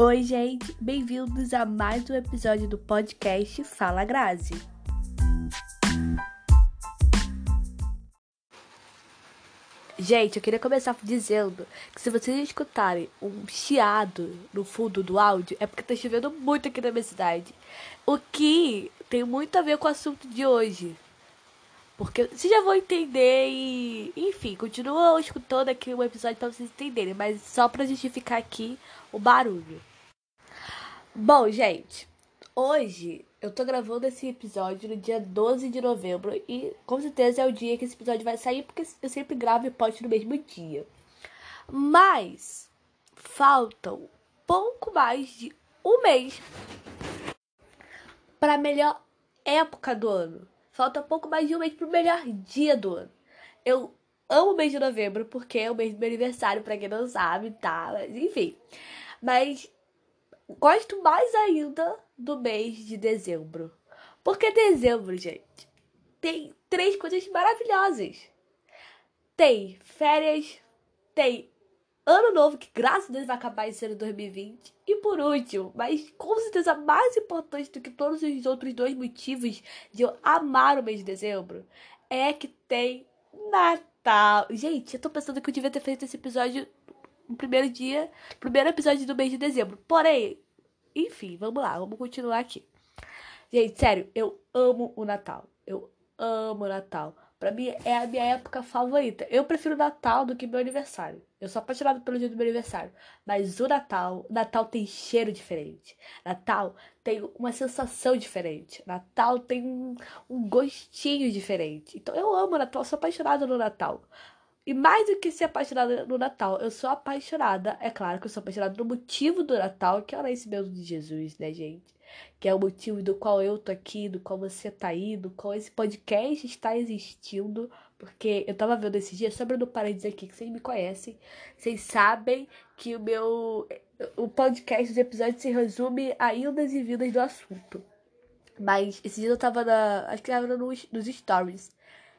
Oi, gente, bem-vindos a mais um episódio do podcast Fala Grazi. Gente, eu queria começar dizendo que se vocês escutarem um chiado no fundo do áudio, é porque tá chovendo muito aqui na minha cidade. O que tem muito a ver com o assunto de hoje. Porque vocês já vão entender e. Enfim, continuam escutando aqui o episódio pra vocês entenderem, mas só pra justificar aqui o barulho. Bom, gente, hoje eu tô gravando esse episódio no dia 12 de novembro e com certeza é o dia que esse episódio vai sair, porque eu sempre gravo e posto no mesmo dia. Mas faltam pouco mais de um mês para a melhor época do ano. Falta pouco mais de um mês para o melhor dia do ano. Eu amo o mês de novembro porque é o mês do meu aniversário, para quem não sabe, tá? Mas, enfim. Mas gosto mais ainda do mês de dezembro. Porque dezembro, gente, tem três coisas maravilhosas. Tem férias, tem ano novo, que graças a Deus vai acabar esse ano 2020. E por último, mas com certeza mais importante do que todos os outros dois motivos de eu amar o mês de dezembro, é que tem Natal. Gente, eu tô pensando que eu devia ter feito esse episódio no primeiro dia, primeiro episódio do mês de dezembro. Porém, enfim, vamos lá, vamos continuar aqui. Gente, sério, eu amo o Natal. Eu amo o Natal. Pra mim é a minha época favorita. Eu prefiro Natal do que meu aniversário. Eu sou apaixonada pelo dia do meu aniversário. Mas o Natal, Natal tem cheiro diferente. Natal tem uma sensação diferente. Natal tem um, um gostinho diferente. Então eu amo Natal, sou apaixonada no Natal. E mais do que ser apaixonada no Natal, eu sou apaixonada, é claro que eu sou apaixonada no motivo do Natal, que é o nascimento de Jesus, né, gente? Que é o motivo do qual eu tô aqui, do qual você tá aí, do qual esse podcast está existindo. Porque eu tava vendo esses dias, sobre no parênteses aqui, que vocês me conhecem, vocês sabem que o meu. O podcast, os episódios se resume a indas e vindas do assunto. Mas esses dias eu tava na. Acho que tava nos, nos stories.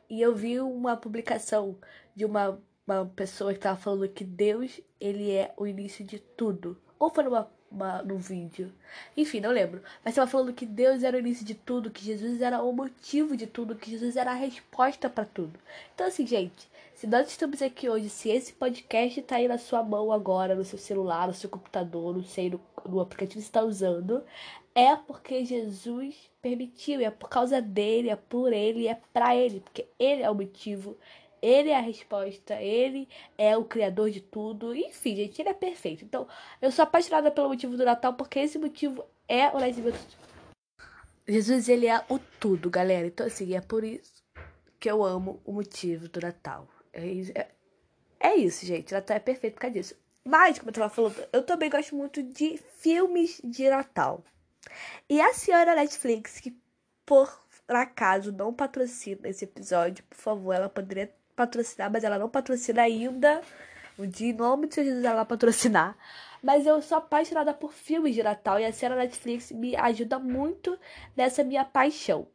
E eu vi uma publicação de uma, uma pessoa que tava falando que Deus, ele é o início de tudo. Ou foi numa, uma, num vídeo. Enfim, não lembro. Mas tava falando que Deus era o início de tudo, que Jesus era o motivo de tudo, que Jesus era a resposta para tudo. Então, assim, gente, se nós estamos aqui hoje, se esse podcast tá aí na sua mão agora, no seu celular, no seu computador, não sei, no, no aplicativo que você está usando, é porque Jesus permitiu, é por causa dele, é por ele, é para ele, porque ele é o motivo, ele é a resposta, ele é o criador de tudo. Enfim, gente, ele é perfeito. Então, eu sou apaixonada pelo motivo do Natal porque esse motivo é o nascimento. Jesus, ele é o tudo, galera. Então, assim, é por isso que eu amo o motivo do Natal. É, é, é isso, gente. Natal é perfeito por causa disso. Mas, como eu tava falando, eu também gosto muito de filmes de Natal. E a senhora Netflix, que por acaso não patrocina esse episódio, por favor, ela poderia patrocinar, mas ela não patrocina ainda. Um dia, em nome de Jesus, ela patrocinar. Mas eu sou apaixonada por filmes de Natal e a série Netflix me ajuda muito nessa minha paixão.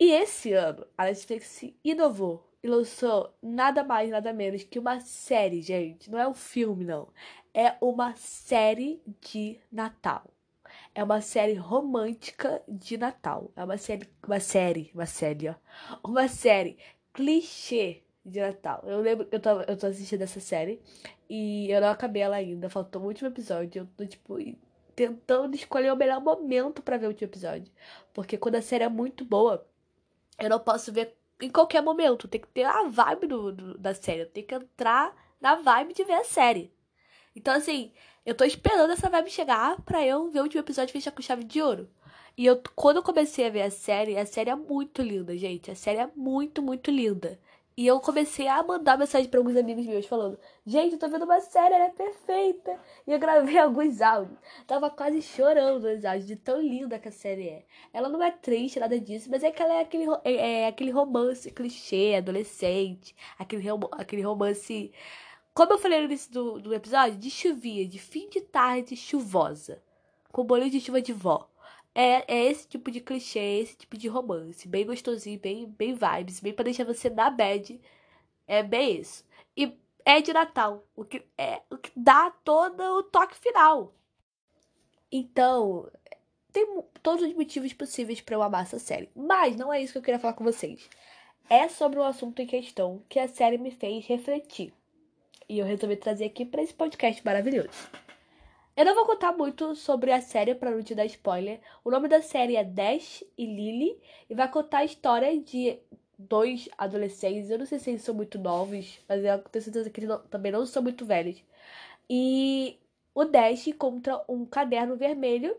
E esse ano, a Netflix inovou e lançou nada mais, nada menos que uma série, gente. Não é um filme, não. É uma série de Natal. É uma série romântica de Natal. É uma série, uma série, uma série, ó. Uma série clichê de Natal. Eu lembro, eu tô, eu tô assistindo essa série e eu não acabei ela ainda, faltou o último episódio. Eu tô, tipo, tentando escolher o melhor momento para ver o último episódio. Porque quando a série é muito boa, eu não posso ver em qualquer momento. Tem que ter a vibe do, do da série. Tem que entrar na vibe de ver a série. Então, assim, eu tô esperando essa vibe chegar pra eu ver o último episódio e fechar com chave de ouro. E eu, quando eu comecei a ver a série, a série é muito linda, gente. A série é muito, muito linda. E eu comecei a mandar mensagem para alguns amigos meus falando: Gente, eu tô vendo uma série, ela é perfeita. E eu gravei alguns áudios. Tava quase chorando nos áudios de tão linda que a série é. Ela não é triste, nada disso, mas é que ela é aquele, é, é aquele romance clichê, adolescente. Aquele, aquele romance. Como eu falei no início do, do episódio, de chuvinha, de fim de tarde chuvosa. Com bolinho de chuva de vó. É, é esse tipo de clichê, esse tipo de romance. Bem gostosinho, bem, bem vibes, bem pra deixar você na bad. É bem isso. E é de Natal, o que, é, o que dá todo o toque final. Então, tem todos os motivos possíveis para eu amar essa série. Mas não é isso que eu queria falar com vocês. É sobre o um assunto em questão que a série me fez refletir. E eu resolvi trazer aqui para esse podcast maravilhoso. Eu não vou contar muito sobre a série para não te dar spoiler. O nome da série é Dash e Lily e vai contar a história de dois adolescentes. Eu não sei se eles são muito novos, mas eu tenho certeza que eles não, também não são muito velhos. E o Dash encontra um caderno vermelho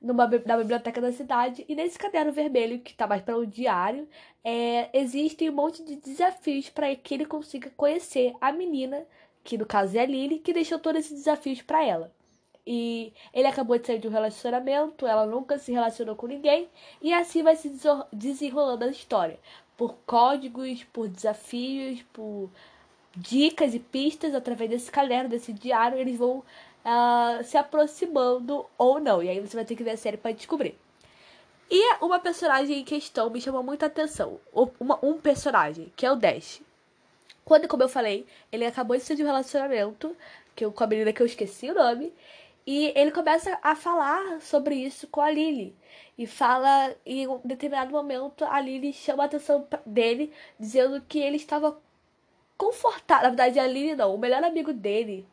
numa, na biblioteca da cidade. E nesse caderno vermelho, que tá mais para um diário, é, existem um monte de desafios para que ele consiga conhecer a menina, que no caso é a Lily, que deixou todos esses desafios para ela. E ele acabou de sair de um relacionamento, ela nunca se relacionou com ninguém, e assim vai se desenrolando a história. Por códigos, por desafios, por dicas e pistas através desse caderno, desse diário, eles vão uh, se aproximando ou não. E aí você vai ter que ver a série para descobrir. E uma personagem em questão me chamou muita atenção. Uma, um personagem, que é o Dash. Quando, como eu falei, ele acabou de sair de um relacionamento que eu, com a menina que eu esqueci o nome. E ele começa a falar sobre isso com a Lily. E fala, em um determinado momento, a Lily chama a atenção dele, dizendo que ele estava confortável. Na verdade, a Lily não, o melhor amigo dele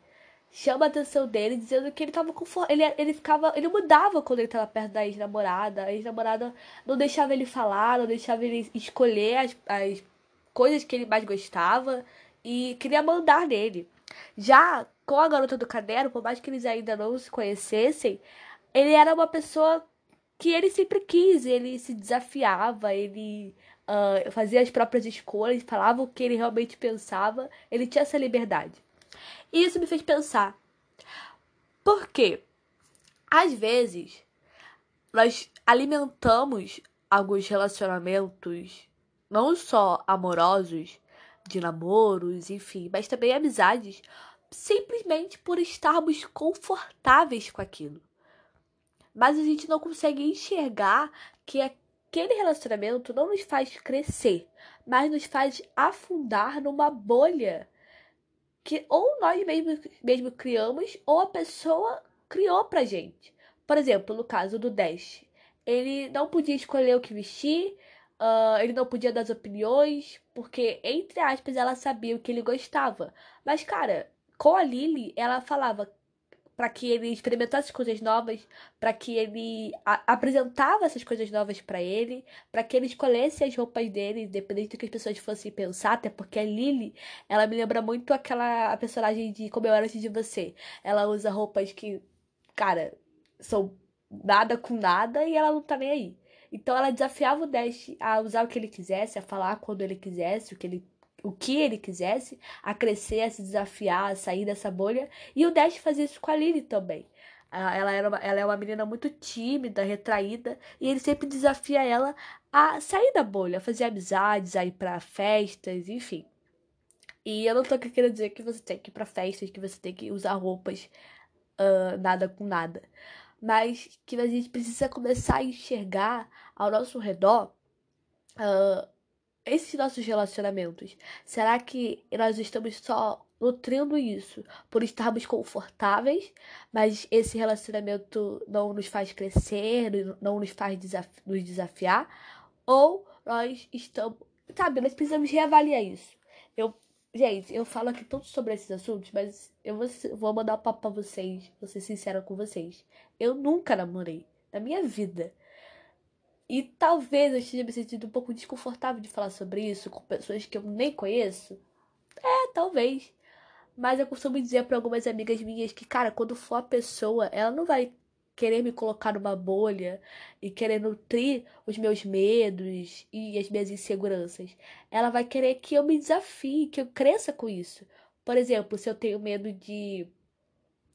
chama a atenção dele, dizendo que ele estava confortável. Ele, ele ficava. Ele mudava quando ele estava perto da ex-namorada. A ex-namorada não deixava ele falar, não deixava ele escolher as, as coisas que ele mais gostava e queria mandar nele. Já com a garota do caderno, por mais que eles ainda não se conhecessem, ele era uma pessoa que ele sempre quis, ele se desafiava, ele uh, fazia as próprias escolhas, falava o que ele realmente pensava, ele tinha essa liberdade. E isso me fez pensar. Por quê? Às vezes, nós alimentamos alguns relacionamentos, não só amorosos, de namoros, enfim, mas também amizades, simplesmente por estarmos confortáveis com aquilo. Mas a gente não consegue enxergar que aquele relacionamento não nos faz crescer, mas nos faz afundar numa bolha que ou nós mesmos, mesmo criamos ou a pessoa criou pra gente. Por exemplo, no caso do Dash, ele não podia escolher o que vestir, uh, ele não podia dar as opiniões, porque, entre aspas, ela sabia o que ele gostava. Mas, cara, com a Lily, ela falava para que ele experimentasse coisas novas, para que ele apresentava essas coisas novas para ele, para que ele escolhesse as roupas dele, independente do que as pessoas fossem pensar, até porque a Lily, ela me lembra muito aquela a personagem de Como Eu Era Antes de Você. Ela usa roupas que, cara, são nada com nada e ela não tá nem aí. Então ela desafiava o Dash a usar o que ele quisesse, a falar quando ele quisesse, o que ele o que ele quisesse, a crescer, a se desafiar, a sair dessa bolha. E o Dash fazia isso com a Lily também. Ela, era uma, ela é uma menina muito tímida, retraída, e ele sempre desafia ela a sair da bolha, a fazer amizades, a ir pra festas, enfim. E eu não tô querendo dizer que você tem que ir pra festas, que você tem que usar roupas uh, nada com nada. Mas que a gente precisa começar a enxergar ao nosso redor uh, esses nossos relacionamentos, será que nós estamos só nutrindo isso por estarmos confortáveis, mas esse relacionamento não nos faz crescer, não nos faz nos desafiar? Ou nós estamos. Sabe, nós precisamos reavaliar isso. Eu, gente, eu falo aqui tanto sobre esses assuntos, mas eu vou, mandar um papo pra vocês, vou ser sincera com vocês. Eu nunca namorei na minha vida. E talvez eu esteja me sentindo um pouco desconfortável de falar sobre isso com pessoas que eu nem conheço. É, talvez. Mas eu costumo dizer para algumas amigas minhas que, cara, quando for a pessoa, ela não vai querer me colocar numa bolha e querer nutrir os meus medos e as minhas inseguranças. Ela vai querer que eu me desafie, que eu cresça com isso. Por exemplo, se eu tenho medo de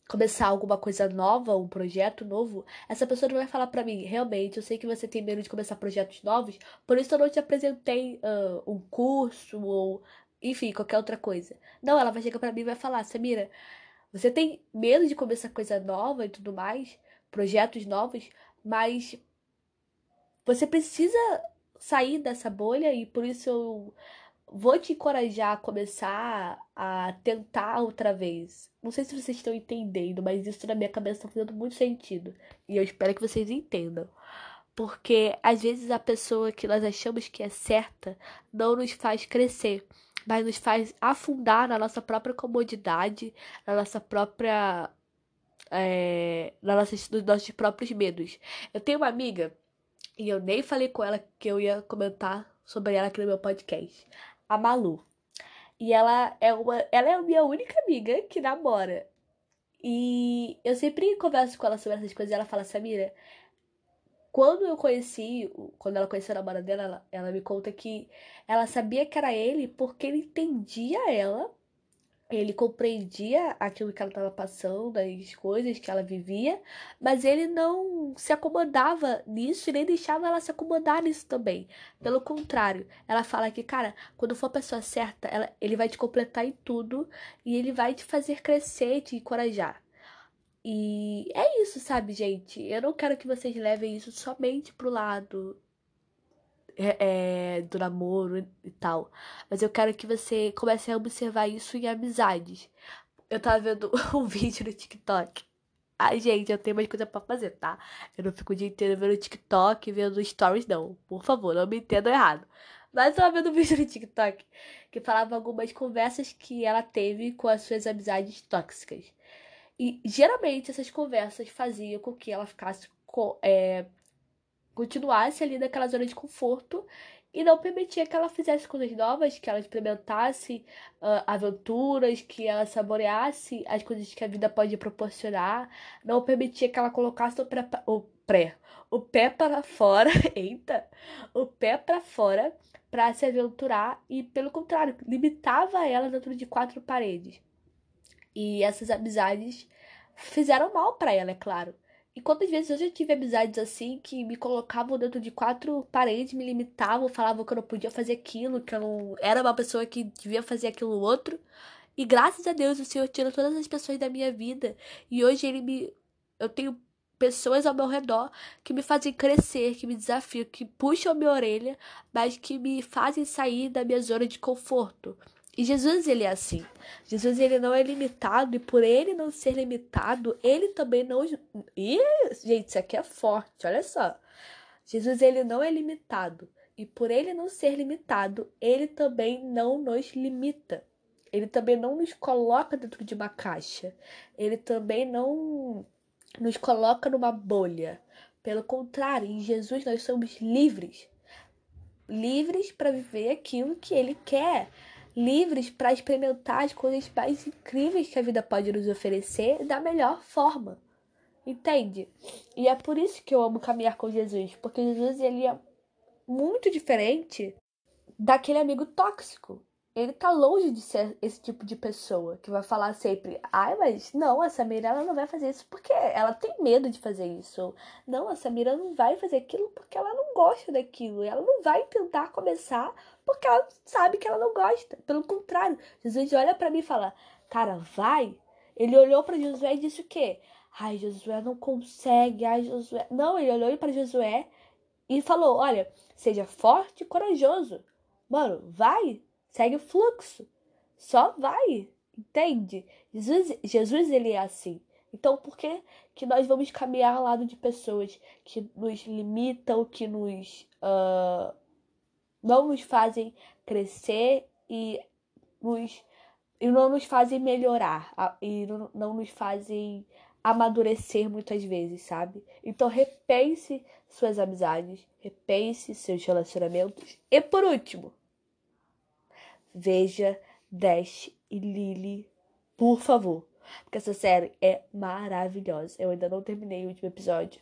começar alguma coisa nova, um projeto novo, essa pessoa não vai falar para mim, realmente, eu sei que você tem medo de começar projetos novos, por isso eu não te apresentei uh, um curso ou, enfim, qualquer outra coisa. Não, ela vai chegar para mim e vai falar, Samira, você tem medo de começar coisa nova e tudo mais, projetos novos, mas você precisa sair dessa bolha e por isso eu vou te encorajar a começar a tentar outra vez. Não sei se vocês estão entendendo, mas isso na minha cabeça está fazendo muito sentido. E eu espero que vocês entendam. Porque às vezes a pessoa que nós achamos que é certa não nos faz crescer, mas nos faz afundar na nossa própria comodidade, na nossa própria. É, na nossa, nos nossos próprios medos. Eu tenho uma amiga, e eu nem falei com ela que eu ia comentar sobre ela aqui no meu podcast. A Malu. E ela é uma. Ela é a minha única amiga que namora. E eu sempre converso com ela sobre essas coisas e ela fala, Samira, quando eu conheci, quando ela conheceu a namorada dela, ela, ela me conta que ela sabia que era ele porque ele entendia ela, ele compreendia aquilo que ela estava passando, as coisas que ela vivia, mas ele não se acomodava nisso e nem deixava ela se acomodar nisso também. Pelo contrário, ela fala que, cara, quando for a pessoa certa, ela, ele vai te completar em tudo e ele vai te fazer crescer, te encorajar. E é isso, sabe, gente? Eu não quero que vocês levem isso somente pro lado é, é, do namoro e tal. Mas eu quero que você comece a observar isso em amizades. Eu tava vendo um vídeo no TikTok. Ai, gente, eu tenho mais coisa pra fazer, tá? Eu não fico o dia inteiro vendo TikTok, vendo stories, não. Por favor, não me entendam errado. Mas eu tava vendo um vídeo no TikTok que falava algumas conversas que ela teve com as suas amizades tóxicas. E geralmente essas conversas faziam com que ela ficasse é, continuasse ali naquela zona de conforto e não permitia que ela fizesse coisas novas, que ela experimentasse uh, aventuras, que ela saboreasse as coisas que a vida pode proporcionar, não permitia que ela colocasse o pré, o, pré, o pé para fora, eita, o pé para fora para se aventurar e pelo contrário, limitava ela dentro de quatro paredes. E essas amizades fizeram mal para ela, é claro. E quantas vezes eu já tive amizades assim que me colocavam dentro de quatro paredes, me limitavam, falavam que eu não podia fazer aquilo, que eu não era uma pessoa que devia fazer aquilo outro. E graças a Deus o Senhor tirou todas as pessoas da minha vida. E hoje ele me. Eu tenho pessoas ao meu redor que me fazem crescer, que me desafiam, que puxam minha orelha, mas que me fazem sair da minha zona de conforto. E Jesus, ele é assim. Jesus, ele não é limitado e por ele não ser limitado, ele também não... Ih, gente, isso aqui é forte, olha só. Jesus, ele não é limitado. E por ele não ser limitado, ele também não nos limita. Ele também não nos coloca dentro de uma caixa. Ele também não nos coloca numa bolha. Pelo contrário, em Jesus nós somos livres. Livres para viver aquilo que ele quer livres para experimentar as coisas mais incríveis que a vida pode nos oferecer da melhor forma. Entende? E é por isso que eu amo caminhar com Jesus, porque Jesus ele é muito diferente daquele amigo tóxico ele tá longe de ser esse tipo de pessoa que vai falar sempre, ai, mas não, a Samira ela não vai fazer isso porque ela tem medo de fazer isso. Não, a Samira não vai fazer aquilo porque ela não gosta daquilo. Ela não vai tentar começar porque ela sabe que ela não gosta. Pelo contrário, Jesus olha para mim e fala, cara, vai. Ele olhou para Josué e disse o quê? Ai, Josué não consegue, ai, Josué. Não, ele olhou para Josué e falou: olha, seja forte e corajoso. Mano, vai, segue o fluxo. Só vai, entende? Jesus, Jesus ele é assim. Então, por que, que nós vamos caminhar ao lado de pessoas que nos limitam, que nos uh, não nos fazem crescer e, nos, e não nos fazem melhorar e não, nos fazem amadurecer muitas vezes, sabe? Então, repense suas amizades, repense seus relacionamentos. E por último, veja Dash e Lily, por favor. Porque essa série é maravilhosa. Eu ainda não terminei o último episódio.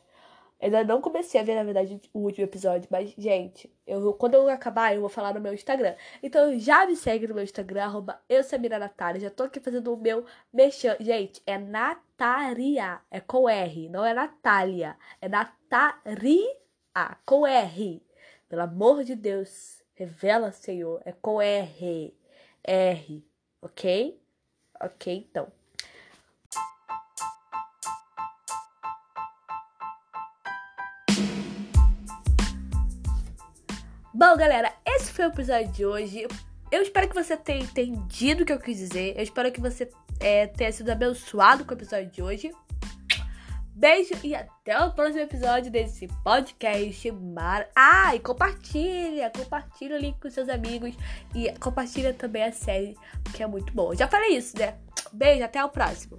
Ainda não comecei a ver, na verdade, o último episódio. Mas, gente, eu, quando eu acabar, eu vou falar no meu Instagram. Então, já me segue no meu Instagram, arroba eu, Natália. Já tô aqui fazendo o meu mexer. Gente, é Nataria. É com R, não é Natália. É Nataria, com R. Pelo amor de Deus. Revela, Senhor. É com R. R. Ok? Ok, então. Bom, galera, esse foi o episódio de hoje. Eu espero que você tenha entendido o que eu quis dizer. Eu espero que você é, tenha sido abençoado com o episódio de hoje. Beijo e até o próximo episódio desse podcast mar. Ah, e compartilha, compartilha o link com seus amigos e compartilha também a série, que é muito boa. Já falei isso, né? Beijo, até o próximo.